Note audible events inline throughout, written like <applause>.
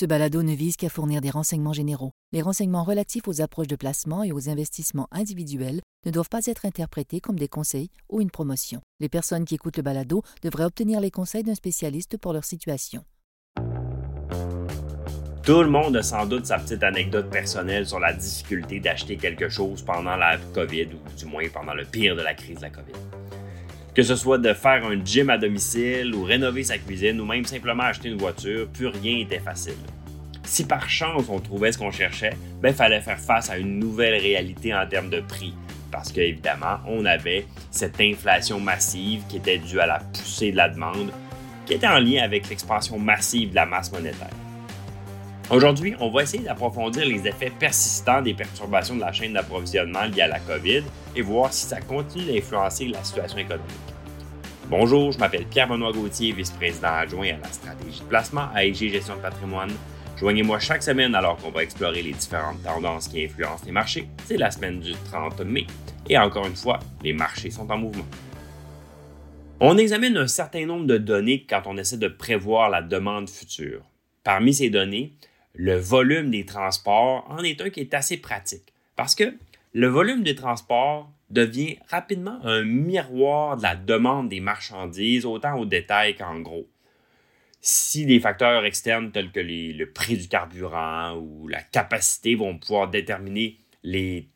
Ce balado ne vise qu'à fournir des renseignements généraux. Les renseignements relatifs aux approches de placement et aux investissements individuels ne doivent pas être interprétés comme des conseils ou une promotion. Les personnes qui écoutent le balado devraient obtenir les conseils d'un spécialiste pour leur situation. Tout le monde a sans doute sa petite anecdote personnelle sur la difficulté d'acheter quelque chose pendant la COVID ou du moins pendant le pire de la crise de la COVID. Que ce soit de faire un gym à domicile ou rénover sa cuisine ou même simplement acheter une voiture, plus rien n'était facile. Si par chance on trouvait ce qu'on cherchait, ben fallait faire face à une nouvelle réalité en termes de prix. Parce qu'évidemment, on avait cette inflation massive qui était due à la poussée de la demande, qui était en lien avec l'expansion massive de la masse monétaire. Aujourd'hui, on va essayer d'approfondir les effets persistants des perturbations de la chaîne d'approvisionnement liées à la COVID et voir si ça continue d'influencer la situation économique. Bonjour, je m'appelle Pierre-Benoît Gauthier, vice-président adjoint à la stratégie de placement à IG Gestion de patrimoine. Joignez-moi chaque semaine alors qu'on va explorer les différentes tendances qui influencent les marchés. C'est la semaine du 30 mai et encore une fois, les marchés sont en mouvement. On examine un certain nombre de données quand on essaie de prévoir la demande future. Parmi ces données, le volume des transports en est un qui est assez pratique parce que le volume des transports devient rapidement un miroir de la demande des marchandises, autant au détail qu'en gros. Si des facteurs externes tels que le prix du carburant ou la capacité vont pouvoir déterminer les,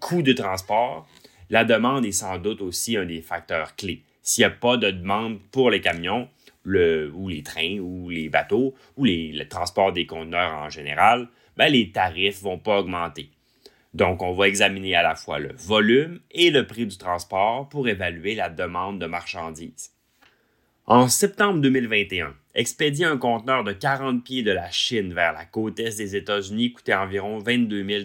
coûts de transport, la demande est sans doute aussi un des facteurs clés. S'il n'y a pas de demande pour les camions, ou les trains, ou les bateaux, ou le transport des conteneurs en général, ben, les tarifs ne vont pas augmenter. Donc, on va examiner à la fois le volume et le prix du transport pour évaluer la demande de marchandises. En septembre 2021, expédier un conteneur de 40 pieds de la Chine vers la côte est des États-Unis coûtait environ 22 000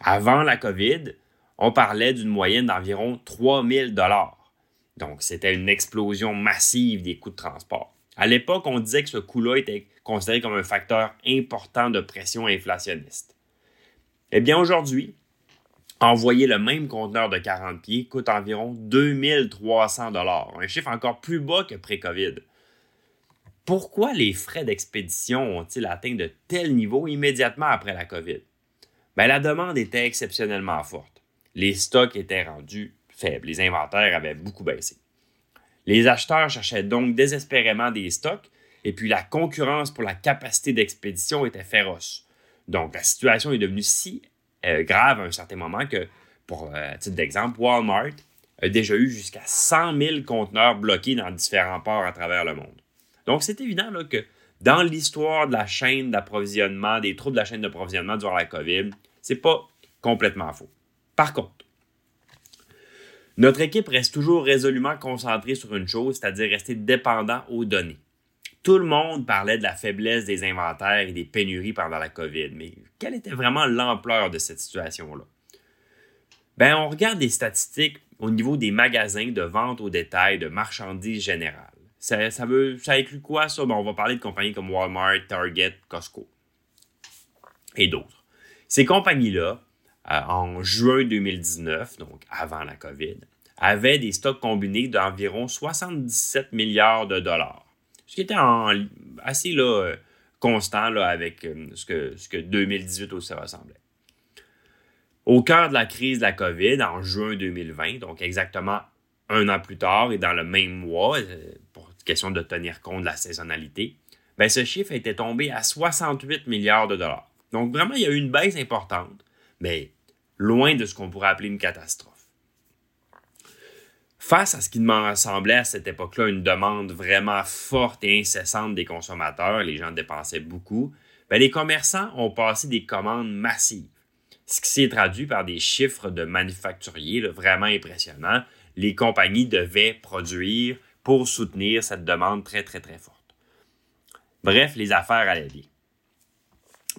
Avant la COVID, on parlait d'une moyenne d'environ 3 000 donc, c'était une explosion massive des coûts de transport. À l'époque, on disait que ce coût-là était considéré comme un facteur important de pression inflationniste. Eh bien, aujourd'hui, envoyer le même conteneur de 40 pieds coûte environ 2300 dollars, un chiffre encore plus bas que pré-COVID. Pourquoi les frais d'expédition ont-ils atteint de tels niveaux immédiatement après la COVID? Bien, la demande était exceptionnellement forte. Les stocks étaient rendus faible. Les inventaires avaient beaucoup baissé. Les acheteurs cherchaient donc désespérément des stocks et puis la concurrence pour la capacité d'expédition était féroce. Donc la situation est devenue si euh, grave à un certain moment que, pour euh, titre d'exemple, Walmart a déjà eu jusqu'à 100 000 conteneurs bloqués dans différents ports à travers le monde. Donc c'est évident que dans l'histoire de la chaîne d'approvisionnement, des troubles de la chaîne d'approvisionnement durant la COVID, c'est pas complètement faux. Par contre, notre équipe reste toujours résolument concentrée sur une chose, c'est-à-dire rester dépendant aux données. Tout le monde parlait de la faiblesse des inventaires et des pénuries pendant la COVID, mais quelle était vraiment l'ampleur de cette situation-là? Ben, on regarde des statistiques au niveau des magasins de vente au détail de marchandises générales. Ça, ça, inclut quoi, ça? Ben, on va parler de compagnies comme Walmart, Target, Costco et d'autres. Ces compagnies-là euh, en juin 2019, donc avant la COVID, avait des stocks combinés d'environ 77 milliards de dollars, ce qui était assez là, euh, constant là, avec euh, ce, que, ce que 2018 aussi ressemblait. Au cœur de la crise de la COVID, en juin 2020, donc exactement un an plus tard et dans le même mois, pour question de tenir compte de la saisonnalité, ben, ce chiffre était tombé à 68 milliards de dollars. Donc vraiment, il y a eu une baisse importante, mais loin de ce qu'on pourrait appeler une catastrophe. Face à ce qui m'en semblait à cette époque-là une demande vraiment forte et incessante des consommateurs, les gens dépensaient beaucoup, ben, les commerçants ont passé des commandes massives, ce qui s'est traduit par des chiffres de manufacturiers vraiment impressionnants. Les compagnies devaient produire pour soutenir cette demande très, très, très forte. Bref, les affaires allaient bien.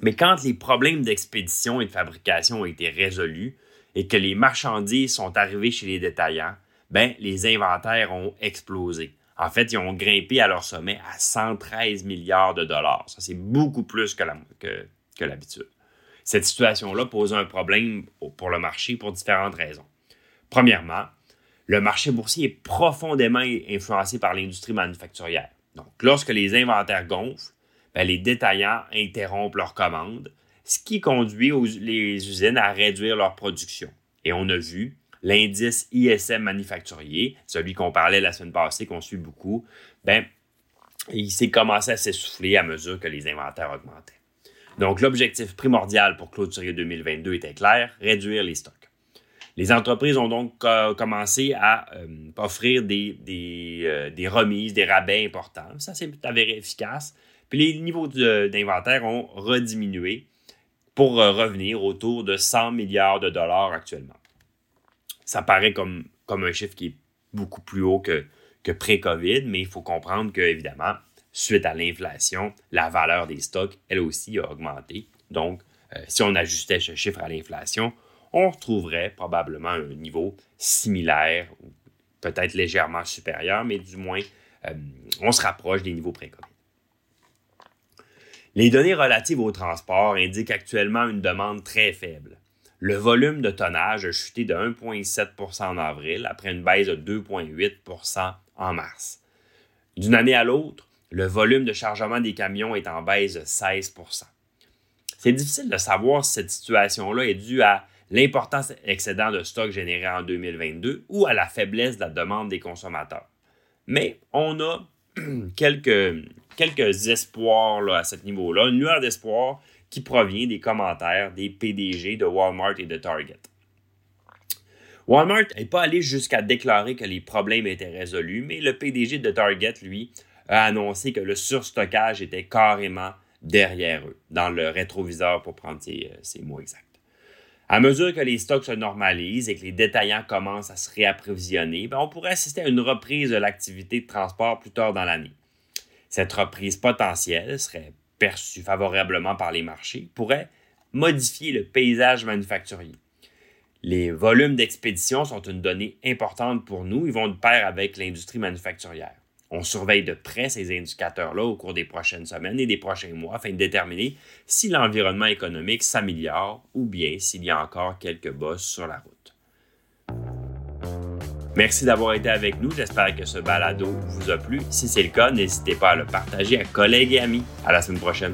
Mais quand les problèmes d'expédition et de fabrication ont été résolus et que les marchandises sont arrivées chez les détaillants, ben, les inventaires ont explosé. En fait, ils ont grimpé à leur sommet à 113 milliards de dollars. Ça, c'est beaucoup plus que, l'habitude. Cette situation-là pose un problème pour le marché pour différentes raisons. Premièrement, le marché boursier est profondément influencé par l'industrie manufacturière. Donc, lorsque les inventaires gonflent, ben, les détaillants interrompent leurs commandes, ce qui conduit les usines à réduire leur production. Et on a vu l'indice ISM manufacturier, celui qu'on parlait la semaine passée, qu'on suit beaucoup, ben, il s'est commencé à s'essouffler à mesure que les inventaires augmentaient. Donc, l'objectif primordial pour clôturer 2022 était clair, réduire les stocks. Les entreprises ont donc euh, commencé à euh, offrir des, euh, des, remises, des rabais importants. Ça, c'est avéré efficace. Puis les niveaux d'inventaire ont rediminué pour revenir autour de 100 milliards de dollars actuellement. Ça paraît comme, comme un chiffre qui est beaucoup plus haut que, que pré-COVID, mais il faut comprendre que, évidemment, suite à l'inflation, la valeur des stocks, elle aussi, a augmenté. Donc, si on ajustait ce chiffre à l'inflation, on retrouverait probablement un niveau similaire ou peut-être légèrement supérieur, mais du moins, euh, on se rapproche des niveaux pré-COVID. Les données relatives au transport indiquent actuellement une demande très faible. Le volume de tonnage a chuté de 1,7% en avril après une baisse de 2,8% en mars. D'une année à l'autre, le volume de chargement des camions est en baisse de 16% C'est difficile de savoir si cette situation-là est due à l'important excédent de stock généré en 2022 ou à la faiblesse de la demande des consommateurs. Mais on a <clears throat> quelques, quelques espoirs à ce niveau-là, une lueur d'espoir qui provient des commentaires des PDG de Walmart et de Target. Walmart n'est pas allé jusqu'à déclarer que les problèmes étaient résolus, mais le PDG de Target, lui, a annoncé que le surstockage était carrément derrière eux, dans le rétroviseur pour prendre ces euh, mots exacts. À mesure que les stocks se normalisent et que les détaillants commencent à se réapprovisionner, ben, on pourrait assister à une reprise de l'activité de transport plus tard dans l'année. Cette reprise potentielle serait perçue favorablement par les marchés, pourrait modifier le paysage manufacturier. Les volumes d'expédition sont une donnée importante pour nous, ils vont de pair avec l'industrie manufacturière. On surveille de près ces indicateurs-là au cours des prochaines semaines et des prochains mois afin de déterminer si l'environnement économique s'améliore ou bien s'il y a encore quelques bosses sur la route. Merci d'avoir été avec nous. J'espère que ce balado vous a plu. Si c'est le cas, n'hésitez pas à le partager à collègues et amis. À la semaine prochaine.